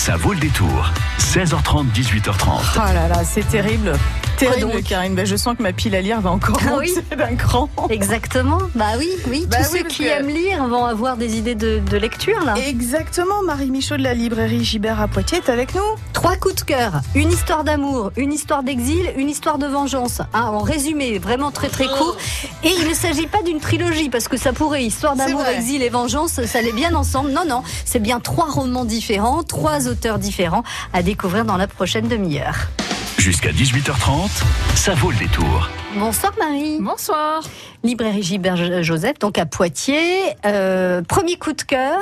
Ça vaut le détour. 16h30, 18h30. Oh là là, c'est terrible. Terrible, Karine. Ben, je sens que ma pile à lire va encore Ah oui. monter d'un cran. Exactement. Bah oui, oui. Bah Tous oui, ceux qui que- aiment lire vont avoir des idées de, de lecture là. Exactement, Marie Michaud de la librairie Gibert à Poitiers est avec nous. Trois coups de cœur, une histoire d'amour, une histoire d'exil, une histoire de vengeance. Hein, en résumé, vraiment très très court. Et il ne s'agit pas d'une trilogie parce que ça pourrait histoire d'amour, exil et vengeance, ça allait bien ensemble. Non non, c'est bien trois romans différents, trois auteurs différents à découvrir dans la prochaine demi-heure. Jusqu'à 18h30, ça vaut le détour. Bonsoir Marie. Bonsoir. Librairie Gilbert Joseph, donc à Poitiers. Euh, premier coup de cœur,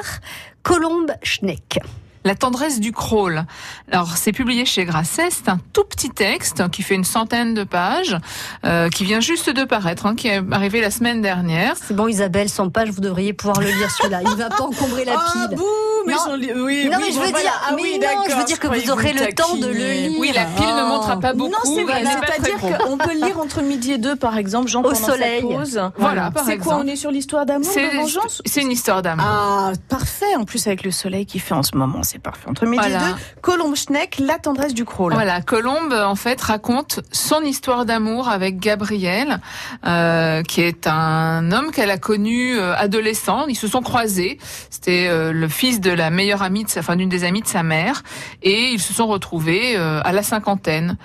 Colombe Schneck. La tendresse du crawl. Alors, c'est publié chez Grasset. C'est un tout petit texte qui fait une centaine de pages, euh, qui vient juste de paraître, hein, qui est arrivé la semaine dernière. C'est bon Isabelle, 100 pages, vous devriez pouvoir le lire celui-là. Il va pas encombrer la Ah, pile. bouh, mais Non. lis- oui, non oui, mais je veux voilà. dire, Ah mais oui, non, d'accord, je veux dire que vous aurez vous le temps de le lire. Oui, la pile ne Oh. montrera pas beaucoup. Non, c'est vrai. C'est-à-dire qu'on peut le lire entre midi et deux, par exemple, Jean, Au soleil. pause. Voilà, C'est quoi. On est sur l'histoire d'amour, de vengeance c'est une histoire d'amour. Ah, parfait. En plus, avec le soleil qui fait en ce moment, c'est parfait. Entre midi Voilà. et deux, Colombe Schneck, la tendresse du crawl. Voilà, Colombe en fait raconte son histoire d'amour avec Gabriel, euh, qui est un homme qu'elle a connu euh, adolescent. Ils se sont croisés. C'était euh, le fils de la meilleure amie de sa, enfin d'une des amies de sa mère, et ils se sont retrouvés euh, à la cinquantaine.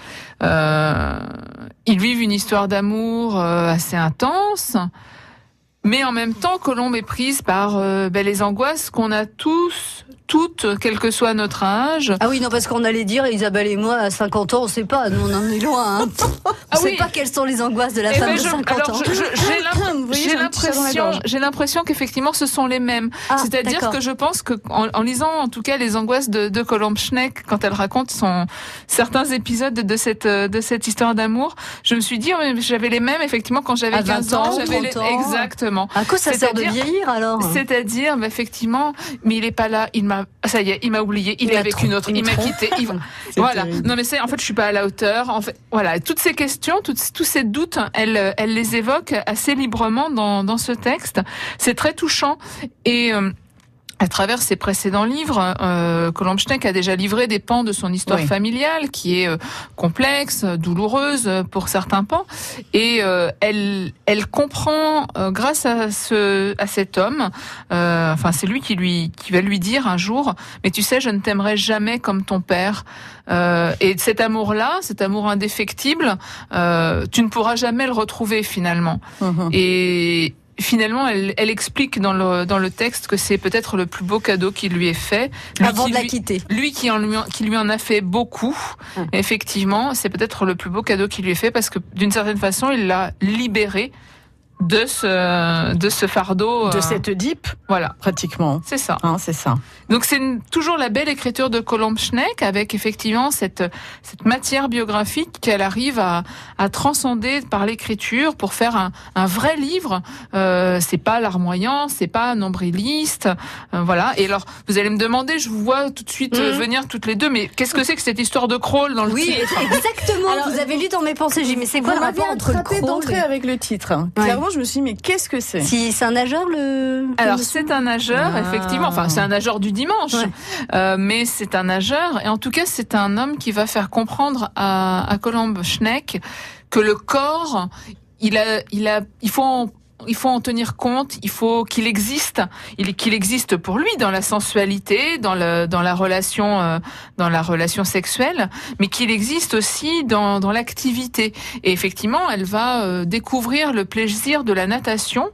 Euh, ils vivent une histoire d'amour euh, assez intense. Mais en même temps, Colombe est prise par euh, ben, les angoisses qu'on a tous, toutes, quel que soit notre âge. Ah oui, non, parce qu'on allait dire, Isabelle et moi, à 50 ans, on sait pas, nous on en est loin. Hein. On Ah sait oui. pas quelles sont les angoisses de la Eh femme ben, de je- 50 alors, ans. j'ai l'impression- qu'effectivement ce sont les mêmes. Ah, C'est-à-dire que je pense que en, en lisant en tout cas les angoisses de, de Colombe Schneck quand elle raconte son certains épisodes de cette euh, de cette histoire d'amour, je me suis dit oh, j'avais les mêmes effectivement quand j'avais À 15 20 ans, ans, j'avais les- 30 ans. Exactement. À quoi ça sert de vieillir alors? C'est-à-dire, bah, effectivement, mais il est pas là, il m'a, ça y est, il m'a oublié, il, Il est avec une autre, il m'a quitté. il Voilà. terrible. Non mais c'est, en fait, je suis pas à la hauteur. En fait, voilà, toutes ces questions, toutes, tous ces doutes, elle, elle les évoque assez librement dans, dans ce texte. C'est très touchant et. euh, à travers ses précédents livres, euh, a déjà livré des pans de son histoire Oui. familiale, qui est euh, complexe, douloureuse euh, pour certains pans, et euh, elle, elle comprend, euh, grâce à ce, à cet homme, enfin c'est lui qui lui, qui va lui dire un jour, mais tu sais, je ne t'aimerai jamais comme ton père. Et cet amour-là, cet amour indéfectible, tu ne pourras jamais le retrouver finalement. Mhm. Et finalement, elle, elle explique dans le, dans le texte que c'est peut-être le plus beau cadeau qui lui est fait. Lui Avant qui de la lui- quitter. lui qui, en lui, qui lui en a fait beaucoup, effectivement, c'est peut-être le plus beau cadeau qu'il lui ait fait parce que d'une certaine façon, il l'a libéré de ce, de ce fardeau. De euh, cette dip, Voilà, pratiquement. c'est ça. Hein, c'est ça. Donc c'est toujours la belle écriture de Colombe Schneck avec effectivement cette, cette matière biographique qu'elle arrive à, à transcender par l'écriture pour faire un, un vrai livre. Euh, c'est pas larmoyant, c'est pas nombriliste, euh, voilà. Et alors vous allez me demander, je vous vois tout de suite euh, Mhm. venir toutes les deux, mais qu'est-ce que c'est que cette histoire de crawl dans le Oui, titre? exactement. Alors, vous avez lu dans mes pensées, j'ai dit, mais c'est quoi Vous le rapport entre le attrapé crawl d'entrée et- avec le titre. hein. Ouais. Clairement, je me suis dit, mais qu'est-ce que c'est Si c'est un nageur, le. Alors c'est un nageur, Ah. effectivement. Enfin c'est un nageur du dimanche, Ouais. Euh, mais c'est un nageur. Et en tout cas c'est un homme qui va faire comprendre à, à Colombe Schneck que le corps, il a, il a, il faut en il faut en tenir compte, il faut qu'il existe, il qu'il existe pour lui dans la sensualité, dans le dans la relation euh, dans la relation sexuelle, mais qu'il existe aussi dans dans l'activité. Et effectivement, elle va euh, découvrir le plaisir de la natation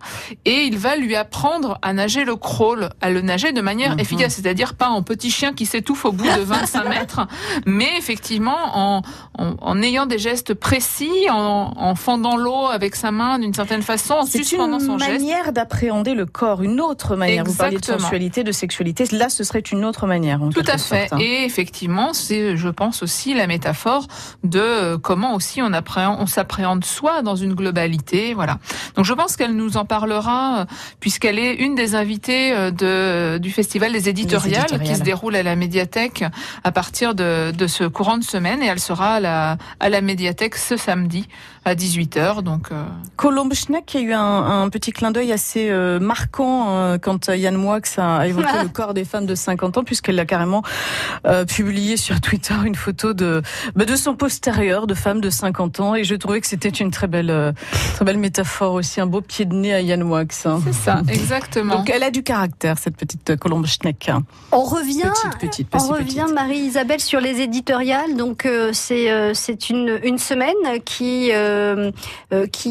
et il va lui apprendre à nager le crawl, à le nager de manière Mhm. efficace, c'est-à-dire pas en petit chien qui s'étouffe au bout de 25 mètres, mais effectivement en, en, en ayant des gestes précis, en, en fendant l'eau avec sa main d'une certaine façon, en Une son geste. manière d'appréhender le corps, une autre manière. Vous parliez de Exactement. sensualité, de sexualité. Là, ce serait une autre manière. en Tout à fait. sorte, hein. Et effectivement, c'est, je pense aussi, la métaphore de euh, comment aussi on appréhende, on s'appréhende soi dans une globalité. Voilà. Donc, je pense qu'elle nous en parlera euh, puisqu'elle est une des invitées euh, de, du festival des éditoriales, qui éditoriales. se déroule à la médiathèque à partir de, de ce courant de semaine et elle sera à la, à la médiathèque ce samedi à 18h. Donc, euh... Colombe Schneck a eu un, un petit clin d'œil assez euh, marquant euh, quand Yann Moix a évoqué ah. le corps des femmes de 50 ans, puisqu'elle a carrément euh, publié sur Twitter une photo de, bah, de son postérieur de femme de 50 ans. Et je trouvais que c'était une très belle, très belle métaphore aussi, un beau pied de nez à Yann Moix. Hein. C'est ça, exactement. Donc elle a du caractère, cette petite Colombe Schneck. On revient, petite, petite, on revient Marie-Isabelle, sur les éditoriales. Donc c'est c'est une, une semaine qui, qui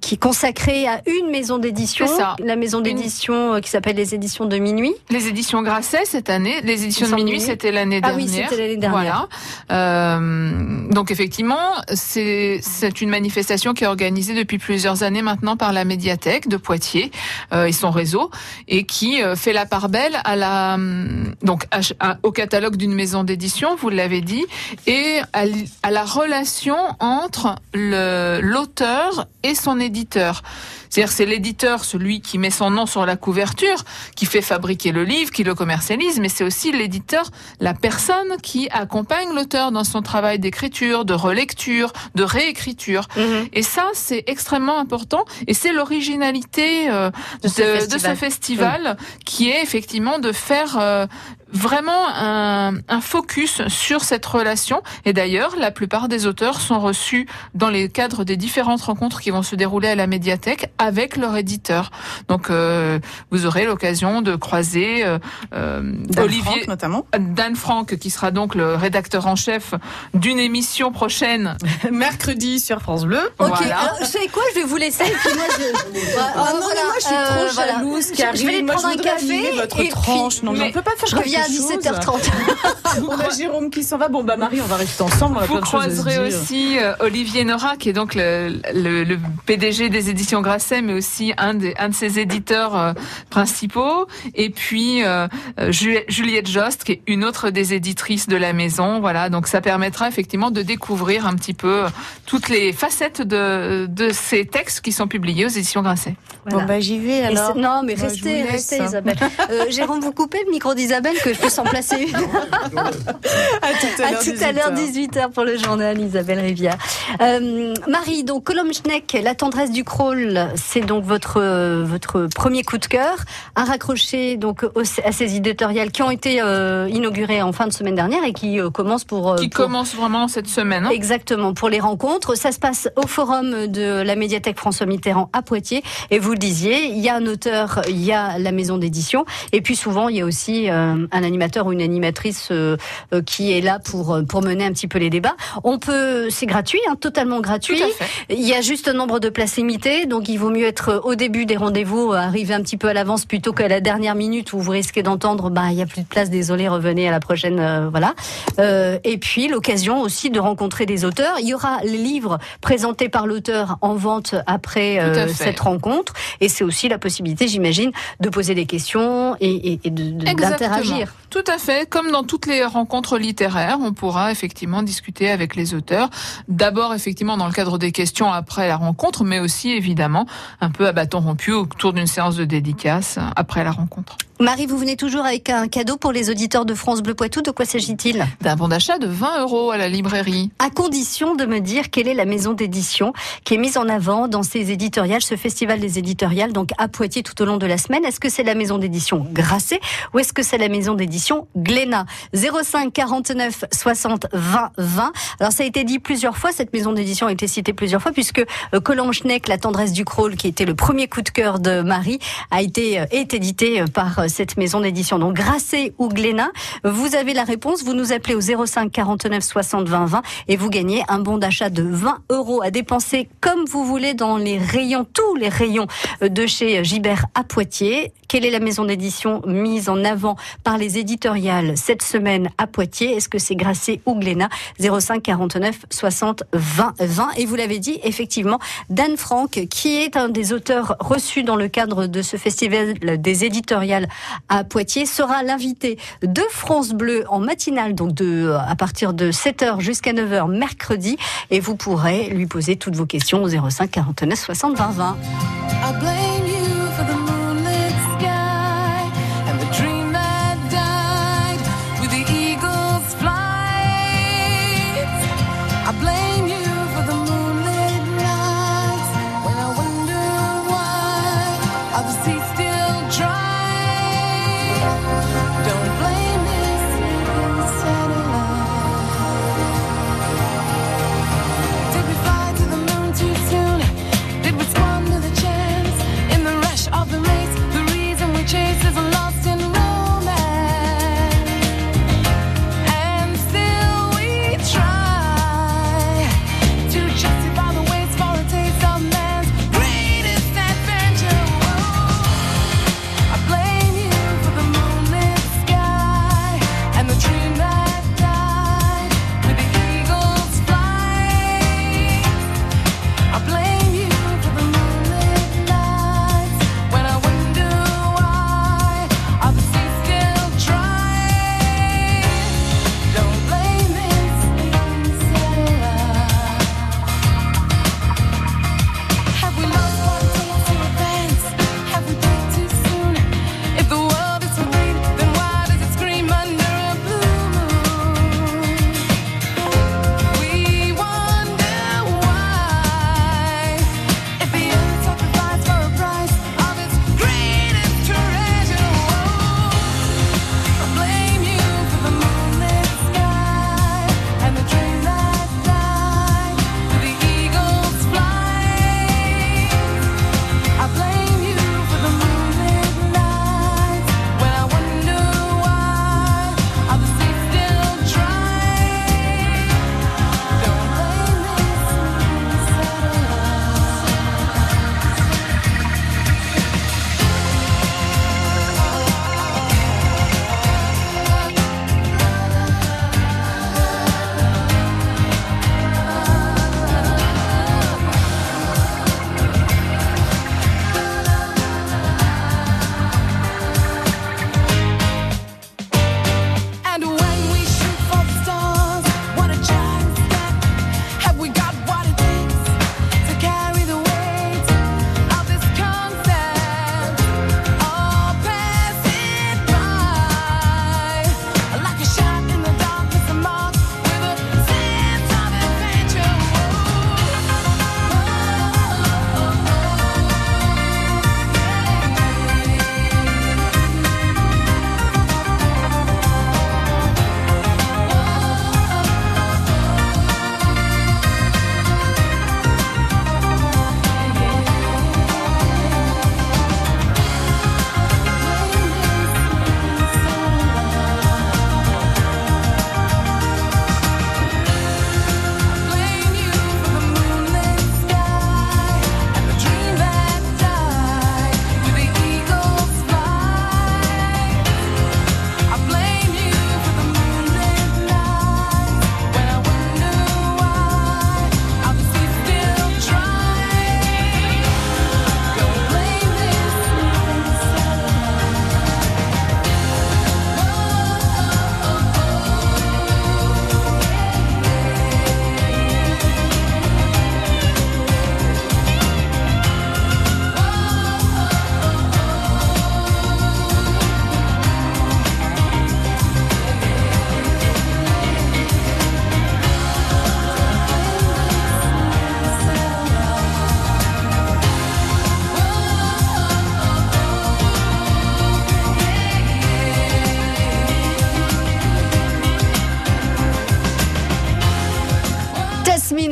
qui, est consacré à une maison d'édition, la maison d'édition euh, qui s'appelle les éditions de minuit. Les éditions Grasset cette année, les éditions de minuit, c'était l'année dernière. Ah oui, c'était l'année dernière. Voilà. Euh, donc effectivement, c'est c'est une manifestation qui est organisée depuis plusieurs années maintenant par la médiathèque de Poitiers euh, et son réseau et qui euh, fait la part belle à la donc au catalogue d'une maison d'édition, vous l'avez dit, et à, à la relation entre l'auteur et son éditeur. C'est-à-dire c'est l'éditeur, celui qui met son nom sur la couverture, qui fait fabriquer le livre, qui le commercialise, mais c'est aussi l'éditeur, la personne qui accompagne l'auteur dans son travail d'écriture, de relecture, de réécriture. Mhm. Et ça, c'est extrêmement important et c'est l'originalité euh, de, ce festival, qui est effectivement de faire euh, vraiment un, un, focus sur cette relation. Et d'ailleurs, la plupart des auteurs sont reçus dans les cadres des différentes rencontres qui vont se dérouler à la médiathèque avec leur éditeur. Donc, euh, vous aurez l'occasion de croiser euh, euh Olivier, notamment Dan Franck, qui sera donc le rédacteur en chef d'une émission prochaine mercredi sur France Bleu. Ok. Voilà. Alors, vous savez quoi Je vais vous laisser. puis moi, je... oh, non, mais moi, je suis trop euh, jalouse. Voilà. Je vais aller prendre un café. Votre tranche. non, mais on peut pas faire je reviens à 17h30. on a Jérôme qui s'en va. Bon, bah Marie, on va rester ensemble. Vous croiserez aussi euh, Olivier Nora, qui est donc le, le, le PDG des éditions Grasset, mais aussi un, des, un de ses éditeurs euh, principaux. Et puis euh, Juliette Jost, qui est une autre des éditrices de la maison. Voilà, donc ça permettra effectivement de découvrir un petit peu toutes les facettes de, de ces textes qui sont publiés aux éditions Grasset. Bon, bah j'y vais alors. Non, mais restez, restez Isabelle. Jérôme, vous coupez le micro d'Isabelle que je peux s'en placer une. À tout à l'heure, 18h pour le journal, Isabelle Rivière. Euh, Marie, donc Colombe Schneck, La tendresse du crawl, c'est donc votre, votre premier coup de cœur, à raccrocher donc à ces éditoriales qui ont été euh, inaugurées en fin de semaine dernière et qui euh, commencent pour... Euh, qui commencent vraiment cette semaine. Hein Exactement, pour les rencontres. Ça se passe au forum de la médiathèque François Mitterrand à Poitiers. Et vous le disiez, il y a un auteur, il y a la maison d'édition. Et puis souvent, il y a aussi un animateur ou une animatrice qui est là pour, pour mener un petit peu les débats. On peut, c'est gratuit, hein, totalement gratuit. Il y a juste un nombre de places limitées, donc il vaut mieux être au début des rendez-vous, arriver un petit peu à l'avance plutôt qu'à la dernière minute où vous risquez d'entendre, bah il y a plus de place, désolé, revenez à la prochaine, euh, voilà. Euh, et puis l'occasion aussi de rencontrer des auteurs. Il y aura les livres présentés par l'auteur en vente après euh, cette rencontre, et c'est aussi la possibilité, j'imagine, de poser des questions et, et, et d'interagir. Tout à fait, comme dans toutes les rencontres littéraires, on pourra effectivement discuter avec les auteurs. D'abord, effectivement, dans le cadre des questions après la rencontre, mais aussi, évidemment, un peu à bâton rompu autour d'une séance de dédicace après la rencontre. Marie, vous venez toujours avec un cadeau pour les auditeurs de France Bleu Poitou. De quoi s'agit-il? D'un bon d'achat de 20 euros à la librairie. À condition de me dire quelle est la maison d'édition qui est mise en avant dans ces éditoriales, ce festival des éditoriales, donc à Poitiers tout au long de la semaine. Est-ce que c'est la maison d'édition Grasset ou est-ce que c'est la maison d'édition Glénat? 05 49 60 20 20. Alors ça a été dit plusieurs fois, cette maison d'édition a été citée plusieurs fois puisque euh, Schneck, La tendresse du crawl, qui était le premier coup de cœur de Marie, a été euh, est édité euh, par cette maison d'édition. Donc Grasset ou Glénat, vous avez la réponse, vous nous appelez au 05 49 60 20 20 et vous gagnez un bon d'achat de 20 euros à dépenser comme vous voulez dans les rayons, tous les rayons de chez Gibert à Poitiers. Quelle est la maison d'édition mise en avant par les éditoriales cette semaine à Poitiers? Est-ce que c'est Grasset ou Glénat 05 49 60 20 20 et vous l'avez dit effectivement Dan Franck qui est un des auteurs reçus dans le cadre de ce festival des éditoriales à Poitiers sera l'invité de France Bleu en matinale, donc de, à partir de 7h jusqu'à 9h mercredi. Et vous pourrez lui poser toutes vos questions au 05 49 60 20 20.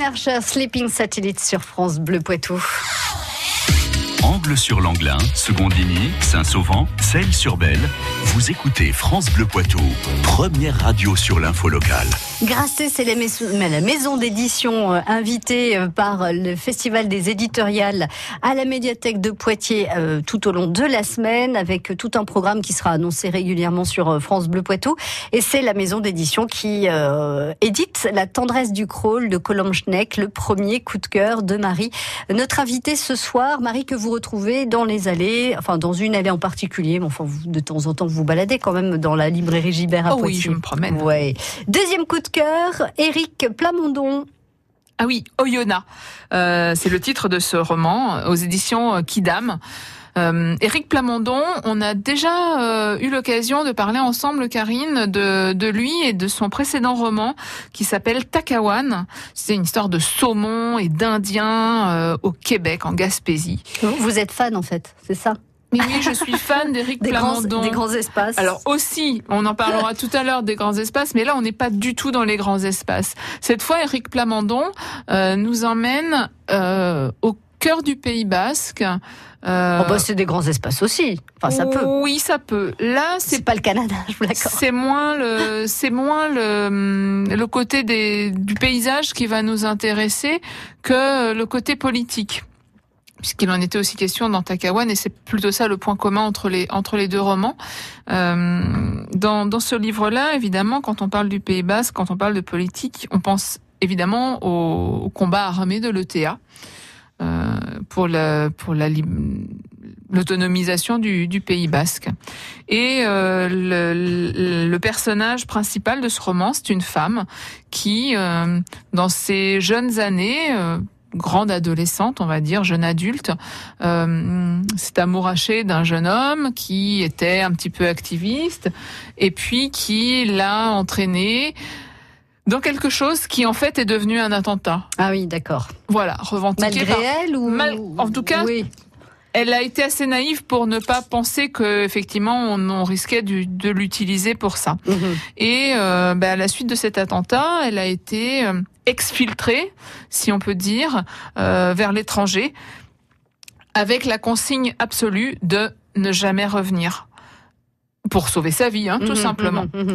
Archer, Sleeping Satellite sur France Bleu Poitou. Angle sur l'Anglin, Secondigny, Saint-Sauvent, Celles-sur-Belle. Vous écoutez France Bleu Poitou, première radio sur l'info locale. Grâce c'est la maison, d'édition euh, invitée euh, par le Festival des éditoriales à la médiathèque de Poitiers euh, tout au long de la semaine avec tout un programme qui sera annoncé régulièrement sur France Bleu Poitou. Et c'est la maison d'édition qui édite La tendresse du crawl de Colombe le premier coup de cœur de Marie. Notre invitée ce soir, Marie, que vous retrouvez dans les allées, enfin dans une allée en particulier, mais enfin de temps en temps vous baladez quand même dans la librairie Gibert à oh Poitiers. Oui, je me promène. Ouais. Deuxième coup de cœur, Éric Plamondon. Ah oui, Oyona. Euh, c'est le titre de ce roman aux éditions Kidam. Euh, Éric Plamondon, on a déjà euh, eu l'occasion de parler ensemble, Karine, de, de, lui et de son précédent roman qui s'appelle Takawan. C'est une histoire de saumon et d'Indiens euh, au Québec, en Gaspésie. Vous êtes fan en fait, c'est ça? Oui, je suis fan d'Éric Plamondon. des grands espaces. Alors aussi, on en parlera tout à l'heure des grands espaces, mais là on n'est pas du tout dans les grands espaces. Cette fois, Éric Plamondon euh, nous emmène euh, au cœur du Pays Basque. Euh... Oh bah c'est des grands espaces aussi. Enfin ça peut. Oui, ça peut. Là, c'est pas le Canada, je vous l'accorde. C'est moins le c'est moins le le côté des du paysage qui va nous intéresser que le côté politique puisqu'il en était aussi question dans Takawan, et c'est plutôt ça le point commun entre les entre les deux romans. Euh, dans, ce livre-là, évidemment, quand on parle du Pays Basque, quand on parle de politique, on pense évidemment au, combat armé de l'ETA euh, pour la pour la l'autonomisation du, du, Pays Basque. Et euh, le, personnage principal de ce roman, c'est une femme qui, dans ses jeunes années, grande adolescente, on va dire, jeune adulte, euh, s'est amourachée d'un jeune homme qui était un petit peu activiste et puis qui l'a entraîné dans quelque chose qui en fait est devenu un attentat. Ah oui, d'accord. Voilà, revendiqué Malgré elle ou Mal... en tout cas, oui. elle a été assez naïve pour ne pas penser que effectivement on, on risquait du, de l'utiliser pour ça. Mmh. Et euh, ben, à la suite de cet attentat, elle a été euh, exfiltrée, si on peut dire, euh, vers l'étranger, avec la consigne absolue de ne jamais revenir pour sauver sa vie, hein, tout Mmh, simplement. mmh, mmh.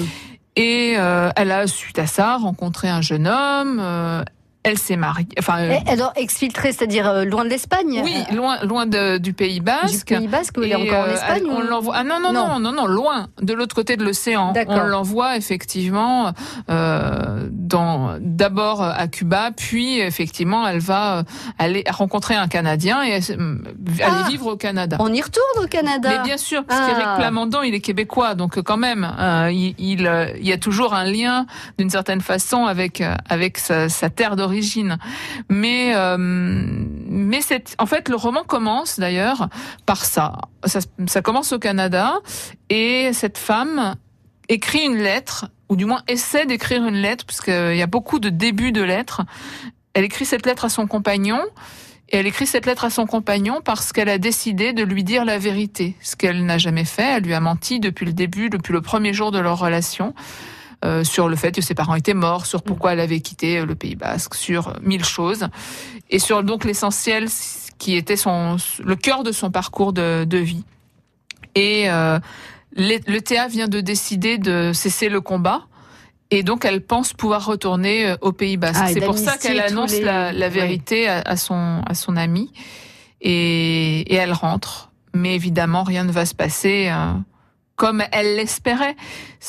Et euh, elle a, suite à ça, rencontré un jeune homme. euh, elle s'est mariée. Enfin, euh, alors exfiltré, c'est-à-dire euh, loin de l'Espagne oui, euh, loin, loin de- du Pays du Basque. Pays Basque, ou il est encore en euh, Espagne On ou- l'envoie. Ah non non Non. non non non loin de l'autre côté de l'océan. D'accord. On l'envoie effectivement euh, dans d'abord à Cuba, puis effectivement elle va aller rencontrer un Canadien et aller Ah. vivre au Canada. On y retourne au Canada. Mais bien sûr, parce Ah. qu'Éric Plamondon, il est québécois, donc quand même, euh, il, il, il y a toujours un lien, d'une certaine façon, avec avec sa, sa terre d'origine. Mais euh, mais c'est en fait le roman commence d'ailleurs par ça. ça. Ça commence au Canada et cette femme écrit une lettre, ou du moins essaie d'écrire une lettre, parce qu'il y a beaucoup de débuts de lettres. Elle écrit cette lettre à son compagnon. Et elle écrit cette lettre à son compagnon parce qu'elle a décidé de lui dire la vérité, ce qu'elle n'a jamais fait. Elle lui a menti depuis le début, depuis le premier jour de leur relation, euh, sur le fait que ses parents étaient morts, sur pourquoi elle avait quitté le Pays Basque, sur mille choses, et sur donc l'essentiel qui était son le cœur de son parcours de, de vie. Et euh, le le TA vient de décider de cesser le combat. Et donc, elle pense pouvoir retourner euh, au Pays Basque. Ah, c'est pour ça qu'elle annonce les- la, vérité à, à son, à son ami. Et, et elle rentre. Mais évidemment, rien ne va se passer euh, comme elle l'espérait.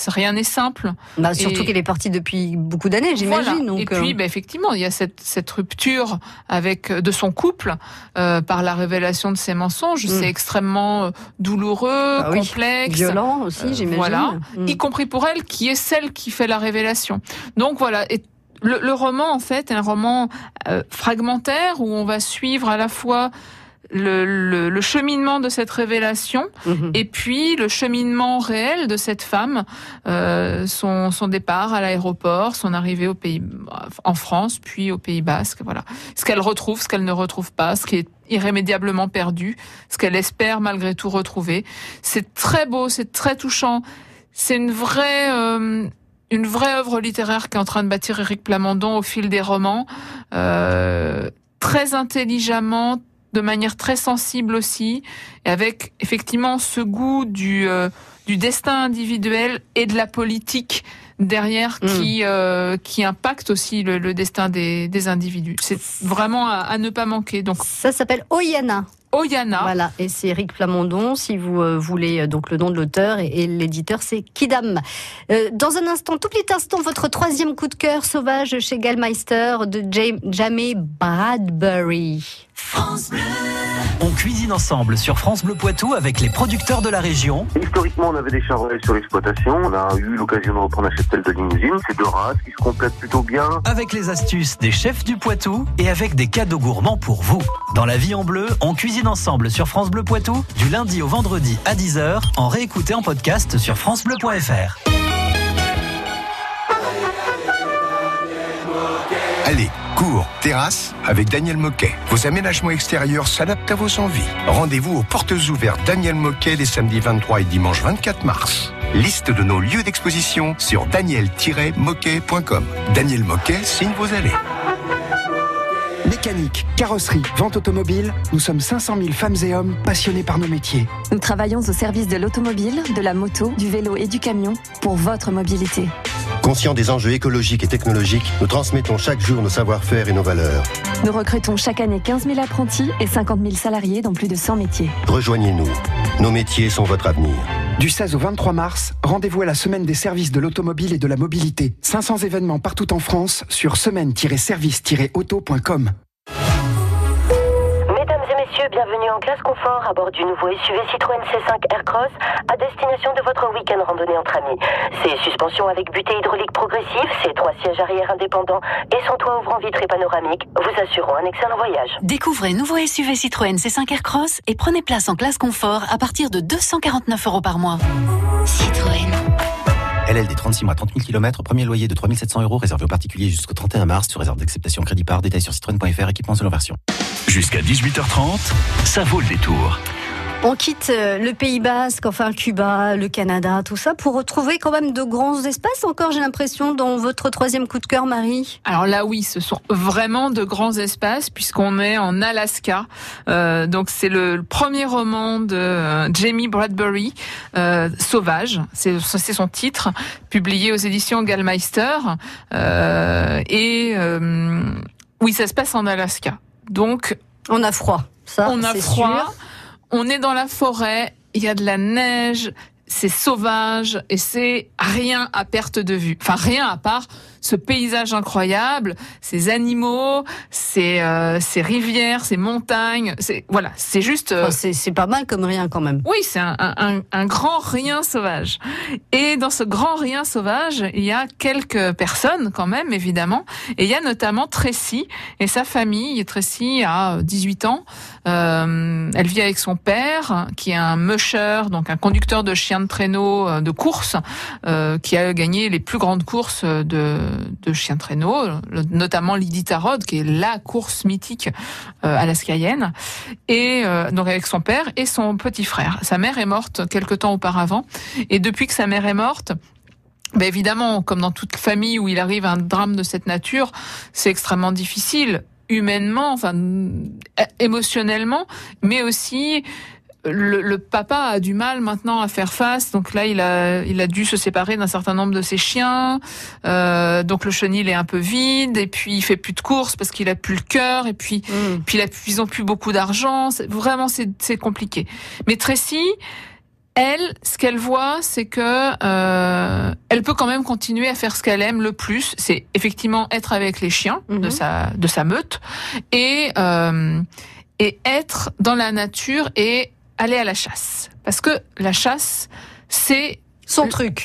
Rien n'est simple. Bah, surtout Et- qu'elle est partie depuis beaucoup d'années, j'imagine. Voilà. et puis, euh, bah, effectivement, il y a cette, cette rupture avec de son couple euh, par la révélation de ses mensonges. Mm. C'est extrêmement euh, douloureux, Bah oui. complexe, violent aussi, euh, j'imagine. voilà. Mm. y compris pour elle, qui est celle qui fait la révélation. Donc voilà. Et le, le roman, en fait, est un roman euh, fragmentaire où on va suivre à la fois le, le- le cheminement de cette révélation Mhm. et puis le cheminement réel de cette femme, euh, son, son départ à l'aéroport, son arrivée au pays, en France, puis au Pays Basque, voilà. Ce qu'elle retrouve, ce qu'elle ne retrouve pas, ce qui est irrémédiablement perdu, ce qu'elle espère malgré tout retrouver. C'est très beau, c'est très touchant. C'est une vraie, euh, une vraie œuvre littéraire qu'est en train de bâtir Éric Plamondon au fil des romans, euh, très intelligemment, de manière très sensible aussi, et avec effectivement ce goût du, euh, du destin individuel et de la politique derrière Mm. qui euh, qui impacte aussi le, le destin des, des individus. C'est vraiment à, à ne pas manquer. Donc Ça s'appelle Oyana. Oyana, Voilà, et c'est Eric Plamondon, si vous euh, voulez donc le nom de l'auteur, et, et l'éditeur c'est Kidam. Euh, dans un instant, tout petit instant, votre troisième coup de cœur sauvage chez Gallmeister de Jam- Jamie Bradbury. On cuisine ensemble sur France Bleu Poitou avec les producteurs de la région. Historiquement, on avait des chevreuils sur l'exploitation. On a eu l'occasion de reprendre un cheptel de limousine. C'est deux races qui se complètent plutôt bien. Avec les astuces des chefs du Poitou et avec des cadeaux gourmands pour vous. Dans la vie en bleu, on cuisine ensemble sur France Bleu Poitou du lundi au vendredi à 10h en réécouté en podcast sur francebleu.fr. Allez, terrasse avec Daniel Moquet. Vos aménagements extérieurs s'adaptent à vos envies. Rendez-vous aux portes ouvertes Daniel Moquet les samedis 23 et dimanche 24 mars. Liste de nos lieux d'exposition sur daniel-moquet.com. Daniel Moquet signe vos allées. Mécanique, carrosserie, vente automobile, nous sommes 500 000 femmes et hommes passionnés par nos métiers. Nous travaillons au service de l'automobile, de la moto, du vélo et du camion pour votre mobilité. Conscient des enjeux écologiques et technologiques, nous transmettons chaque jour nos savoir-faire et nos valeurs. Nous recrutons chaque année 15 000 apprentis et 50 000 salariés dans plus de 100 métiers. Rejoignez-nous. Nos métiers sont votre avenir. Du 16 au 23 mars, rendez-vous à la semaine des services de l'automobile et de la mobilité. 500 événements partout en France sur semaine-service-auto.com. Et bienvenue en classe confort à bord du nouveau SUV Citroën C5 Aircross à destination de votre week-end randonnée entre amis. Ses suspensions avec butée hydraulique progressive, ses trois sièges arrière indépendants et son toit ouvrant vitré panoramique vous assureront un excellent voyage. Découvrez nouveau SUV Citroën C5 Aircross et prenez place en classe confort à partir de 249 euros par mois. Citroën. LLD 36 mois, 30 000 km, premier loyer de 3 700 euros réservé aux particuliers jusqu'au 31 mars sur réserve d'acceptation crédit par détail sur citroën.fr équipement selon version. Jusqu'à 18h30, ça vaut le détour. On quitte euh, le Pays Basque, enfin Cuba, le Canada, tout ça, pour retrouver quand même de grands espaces encore, j'ai l'impression, dans votre troisième coup de cœur, Marie. Alors là, oui, ce sont vraiment de grands espaces puisqu'on est en Alaska. Euh, donc c'est le, le premier roman de euh, Jamie Bradbury, euh, Sauvage. C'est c'est son titre, publié aux éditions Gallmeister. Euh, et euh, oui, ça se passe en Alaska. Donc On a froid, ça, on a froid. sûr. On est dans la forêt. Il y a de la neige. C'est sauvage et c'est rien à perte de vue. Enfin, rien à part ce paysage incroyable, ces animaux, ces, euh, ces rivières, ces montagnes. C'est voilà, c'est juste. euh, Enfin, c'est c'est pas mal comme rien quand même. oui, c'est un, un- un grand rien sauvage. Et dans ce grand rien sauvage, il y a quelques personnes quand même, évidemment. Et il y a notamment Tracy et sa famille. Tracy a 18 ans. Euh, elle vit avec son père, qui est un musher, donc un conducteur de chiens de traîneau euh, de course, euh, qui a gagné les plus grandes courses de, de chiens de traîneau, le- notamment l'Iditarod, qui est la course mythique euh, alaskaïenne et euh, donc avec son père et son petit frère. Sa mère est morte quelque temps auparavant et depuis que sa mère est morte, ben évidemment, comme dans toute famille où il arrive un drame de cette nature, c'est extrêmement difficile humainement, é- émotionnellement, mais aussi le, le papa a du mal maintenant à faire face. Donc là, il a, il a dû se séparer d'un certain nombre de ses chiens. Euh, donc le chenil est un peu vide. Et puis il fait plus de courses parce qu'il a plus le cœur. Et puis, puis il a, ils ont plus beaucoup d'argent. C'est- Vraiment, c'est c'est compliqué. Mais Tracy, elle, ce qu'elle voit, c'est que euh, elle peut quand même continuer à faire ce qu'elle aime le plus. C'est effectivement être avec les chiens de sa de sa meute et euh, et être dans la nature et aller à la chasse. Parce que la chasse, c'est son truc.